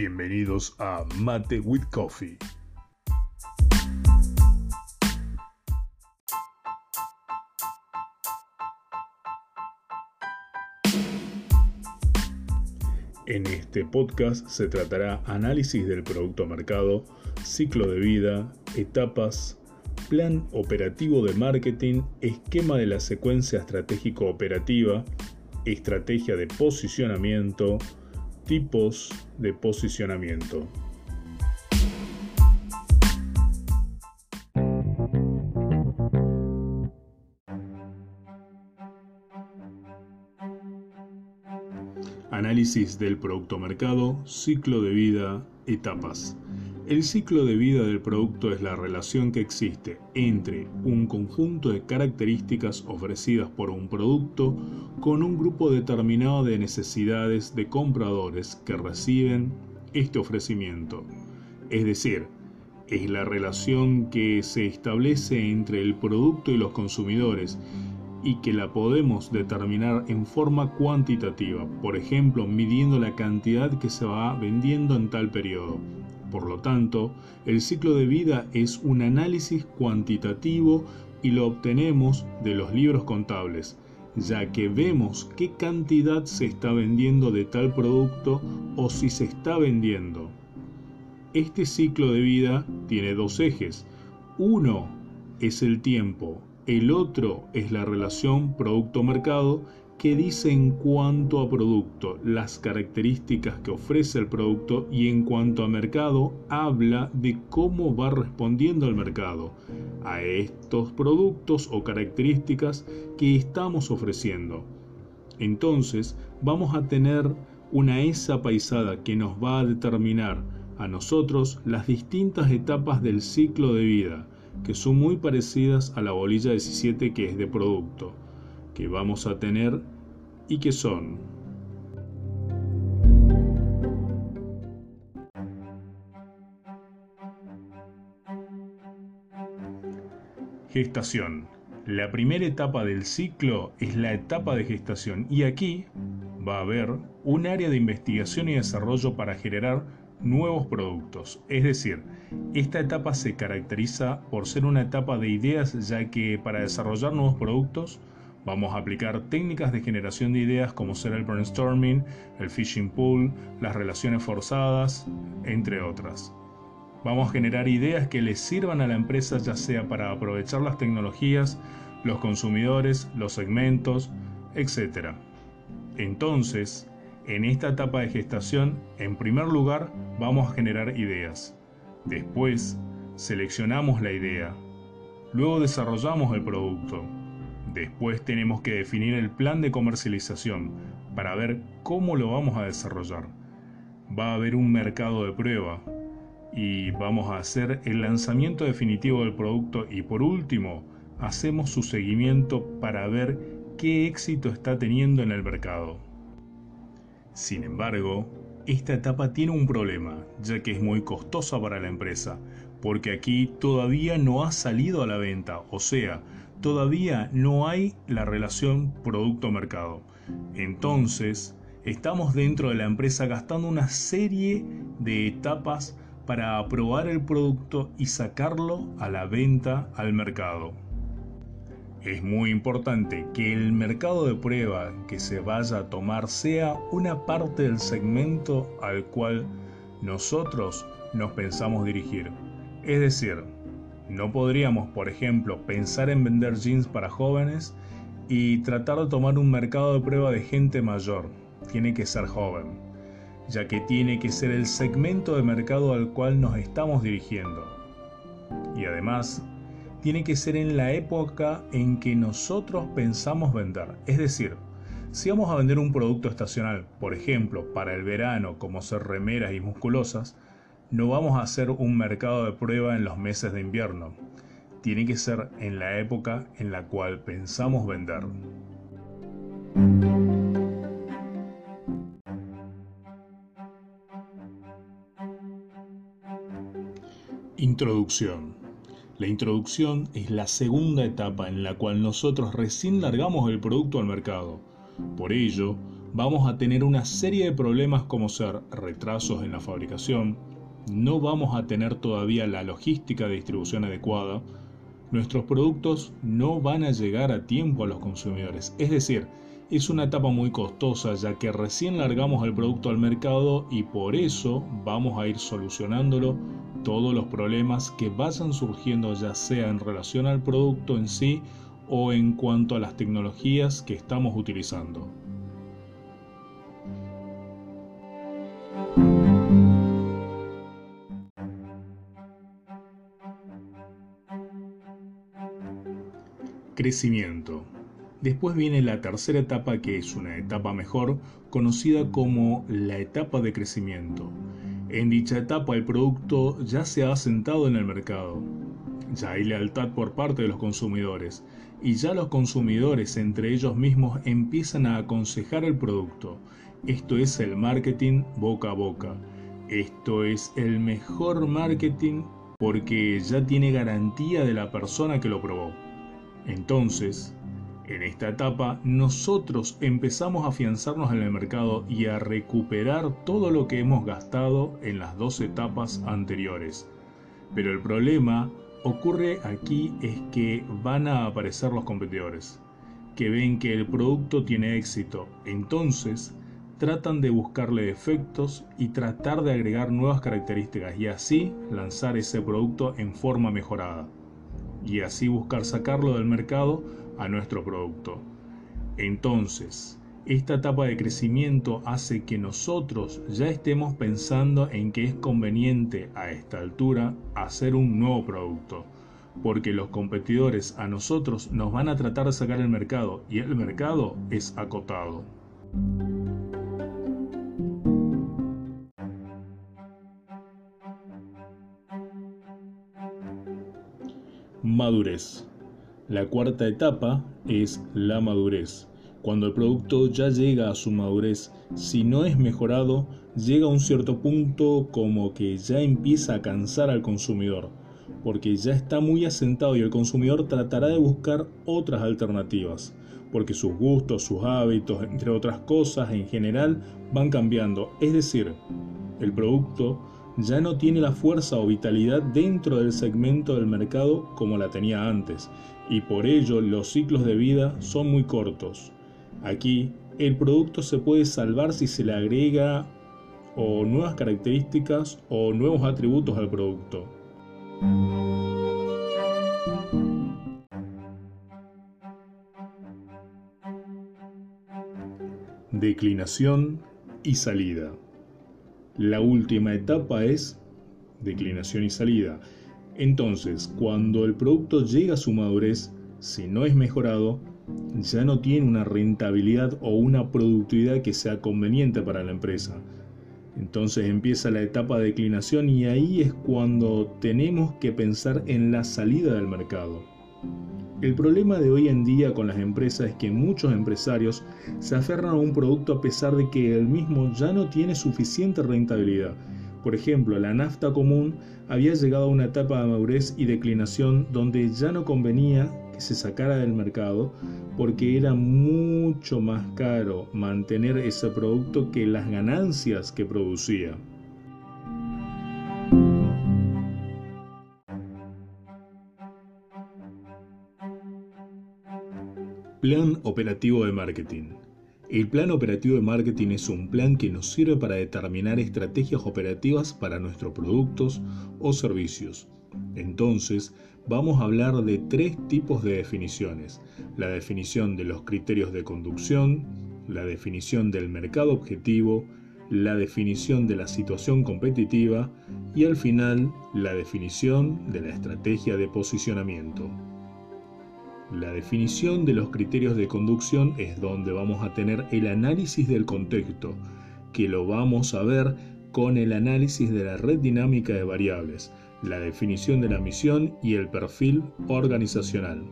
Bienvenidos a Mate with Coffee. En este podcast se tratará análisis del producto mercado, ciclo de vida, etapas, plan operativo de marketing, esquema de la secuencia estratégico operativa, estrategia de posicionamiento, tipos de posicionamiento. Análisis del producto mercado, ciclo de vida, etapas. El ciclo de vida del producto es la relación que existe entre un conjunto de características ofrecidas por un producto con un grupo determinado de necesidades de compradores que reciben este ofrecimiento. Es decir, es la relación que se establece entre el producto y los consumidores y que la podemos determinar en forma cuantitativa, por ejemplo, midiendo la cantidad que se va vendiendo en tal periodo. Por lo tanto, el ciclo de vida es un análisis cuantitativo y lo obtenemos de los libros contables, ya que vemos qué cantidad se está vendiendo de tal producto o si se está vendiendo. Este ciclo de vida tiene dos ejes. Uno es el tiempo el otro es la relación producto-mercado que dice en cuanto a producto las características que ofrece el producto y en cuanto a mercado habla de cómo va respondiendo el mercado a estos productos o características que estamos ofreciendo. Entonces vamos a tener una esa paisada que nos va a determinar a nosotros las distintas etapas del ciclo de vida que son muy parecidas a la bolilla 17 que es de producto, que vamos a tener y que son Gestación. La primera etapa del ciclo es la etapa de gestación y aquí va a haber un área de investigación y desarrollo para generar nuevos productos. Es decir, esta etapa se caracteriza por ser una etapa de ideas ya que para desarrollar nuevos productos vamos a aplicar técnicas de generación de ideas como ser el brainstorming, el fishing pool, las relaciones forzadas, entre otras. Vamos a generar ideas que les sirvan a la empresa ya sea para aprovechar las tecnologías, los consumidores, los segmentos, etc. Entonces, en esta etapa de gestación, en primer lugar, vamos a generar ideas. Después, seleccionamos la idea. Luego desarrollamos el producto. Después tenemos que definir el plan de comercialización para ver cómo lo vamos a desarrollar. Va a haber un mercado de prueba y vamos a hacer el lanzamiento definitivo del producto y por último hacemos su seguimiento para ver qué éxito está teniendo en el mercado. Sin embargo, esta etapa tiene un problema, ya que es muy costosa para la empresa, porque aquí todavía no ha salido a la venta, o sea, todavía no hay la relación producto-mercado. Entonces, estamos dentro de la empresa gastando una serie de etapas para aprobar el producto y sacarlo a la venta al mercado. Es muy importante que el mercado de prueba que se vaya a tomar sea una parte del segmento al cual nosotros nos pensamos dirigir. Es decir, no podríamos, por ejemplo, pensar en vender jeans para jóvenes y tratar de tomar un mercado de prueba de gente mayor. Tiene que ser joven, ya que tiene que ser el segmento de mercado al cual nos estamos dirigiendo. Y además, tiene que ser en la época en que nosotros pensamos vender. Es decir, si vamos a vender un producto estacional, por ejemplo, para el verano, como ser remeras y musculosas, no vamos a hacer un mercado de prueba en los meses de invierno. Tiene que ser en la época en la cual pensamos vender. Introducción. La introducción es la segunda etapa en la cual nosotros recién largamos el producto al mercado. Por ello, vamos a tener una serie de problemas como ser retrasos en la fabricación, no vamos a tener todavía la logística de distribución adecuada, nuestros productos no van a llegar a tiempo a los consumidores. Es decir, es una etapa muy costosa ya que recién largamos el producto al mercado y por eso vamos a ir solucionándolo todos los problemas que vayan surgiendo ya sea en relación al producto en sí o en cuanto a las tecnologías que estamos utilizando. Crecimiento. Después viene la tercera etapa que es una etapa mejor, conocida como la etapa de crecimiento. En dicha etapa el producto ya se ha asentado en el mercado, ya hay lealtad por parte de los consumidores y ya los consumidores entre ellos mismos empiezan a aconsejar el producto. Esto es el marketing boca a boca. Esto es el mejor marketing porque ya tiene garantía de la persona que lo probó. Entonces, en esta etapa, nosotros empezamos a afianzarnos en el mercado y a recuperar todo lo que hemos gastado en las dos etapas anteriores. Pero el problema ocurre aquí es que van a aparecer los competidores, que ven que el producto tiene éxito, entonces tratan de buscarle defectos y tratar de agregar nuevas características y así lanzar ese producto en forma mejorada y así buscar sacarlo del mercado a nuestro producto. Entonces, esta etapa de crecimiento hace que nosotros ya estemos pensando en que es conveniente a esta altura hacer un nuevo producto, porque los competidores a nosotros nos van a tratar de sacar el mercado y el mercado es acotado. Madurez. La cuarta etapa es la madurez. Cuando el producto ya llega a su madurez, si no es mejorado, llega a un cierto punto como que ya empieza a cansar al consumidor, porque ya está muy asentado y el consumidor tratará de buscar otras alternativas, porque sus gustos, sus hábitos, entre otras cosas en general, van cambiando. Es decir, el producto ya no tiene la fuerza o vitalidad dentro del segmento del mercado como la tenía antes, y por ello los ciclos de vida son muy cortos. Aquí el producto se puede salvar si se le agrega o nuevas características o nuevos atributos al producto. Declinación y salida. La última etapa es declinación y salida. Entonces, cuando el producto llega a su madurez, si no es mejorado, ya no tiene una rentabilidad o una productividad que sea conveniente para la empresa. Entonces empieza la etapa de declinación y ahí es cuando tenemos que pensar en la salida del mercado. El problema de hoy en día con las empresas es que muchos empresarios se aferran a un producto a pesar de que el mismo ya no tiene suficiente rentabilidad. Por ejemplo, la nafta común había llegado a una etapa de madurez y declinación donde ya no convenía que se sacara del mercado porque era mucho más caro mantener ese producto que las ganancias que producía. Plan operativo de marketing. El plan operativo de marketing es un plan que nos sirve para determinar estrategias operativas para nuestros productos o servicios. Entonces, vamos a hablar de tres tipos de definiciones. La definición de los criterios de conducción, la definición del mercado objetivo, la definición de la situación competitiva y al final la definición de la estrategia de posicionamiento. La definición de los criterios de conducción es donde vamos a tener el análisis del contexto, que lo vamos a ver con el análisis de la red dinámica de variables, la definición de la misión y el perfil organizacional.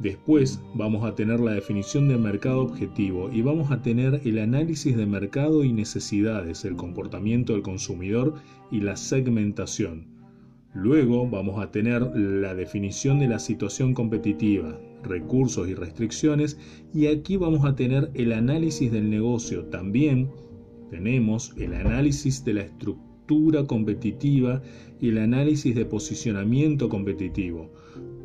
Después vamos a tener la definición de mercado objetivo y vamos a tener el análisis de mercado y necesidades, el comportamiento del consumidor y la segmentación. Luego vamos a tener la definición de la situación competitiva, recursos y restricciones y aquí vamos a tener el análisis del negocio. También tenemos el análisis de la estructura competitiva y el análisis de posicionamiento competitivo.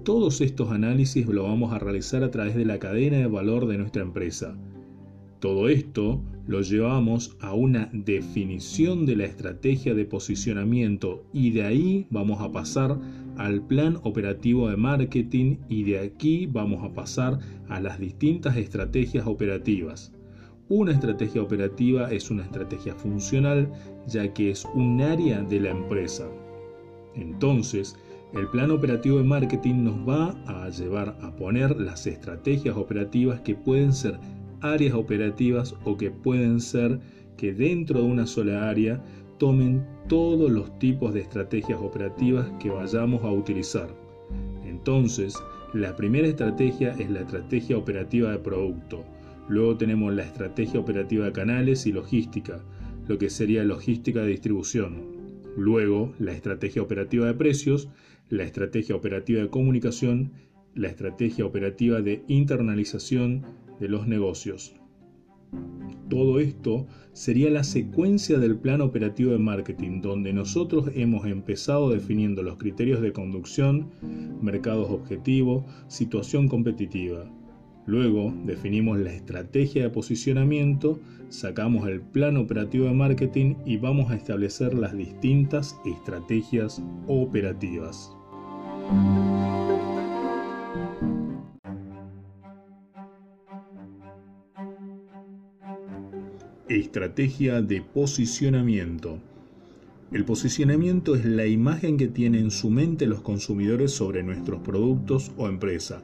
Todos estos análisis lo vamos a realizar a través de la cadena de valor de nuestra empresa. Todo esto lo llevamos a una definición de la estrategia de posicionamiento y de ahí vamos a pasar al plan operativo de marketing y de aquí vamos a pasar a las distintas estrategias operativas. Una estrategia operativa es una estrategia funcional ya que es un área de la empresa. Entonces, el plan operativo de marketing nos va a llevar a poner las estrategias operativas que pueden ser áreas operativas o que pueden ser que dentro de una sola área tomen todos los tipos de estrategias operativas que vayamos a utilizar. Entonces, la primera estrategia es la estrategia operativa de producto. Luego tenemos la estrategia operativa de canales y logística, lo que sería logística de distribución. Luego, la estrategia operativa de precios, la estrategia operativa de comunicación, la estrategia operativa de internalización, de los negocios. Todo esto sería la secuencia del plan operativo de marketing, donde nosotros hemos empezado definiendo los criterios de conducción, mercados objetivos, situación competitiva. Luego definimos la estrategia de posicionamiento, sacamos el plan operativo de marketing y vamos a establecer las distintas estrategias operativas. Estrategia de posicionamiento. El posicionamiento es la imagen que tienen en su mente los consumidores sobre nuestros productos o empresa.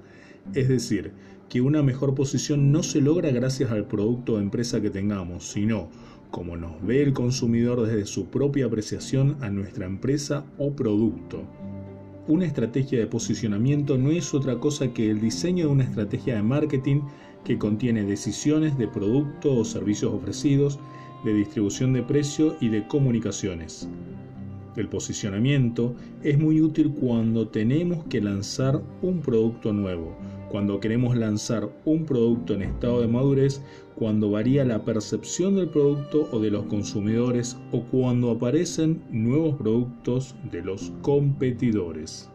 Es decir, que una mejor posición no se logra gracias al producto o empresa que tengamos, sino como nos ve el consumidor desde su propia apreciación a nuestra empresa o producto. Una estrategia de posicionamiento no es otra cosa que el diseño de una estrategia de marketing que contiene decisiones de producto o servicios ofrecidos, de distribución de precio y de comunicaciones. El posicionamiento es muy útil cuando tenemos que lanzar un producto nuevo, cuando queremos lanzar un producto en estado de madurez, cuando varía la percepción del producto o de los consumidores o cuando aparecen nuevos productos de los competidores.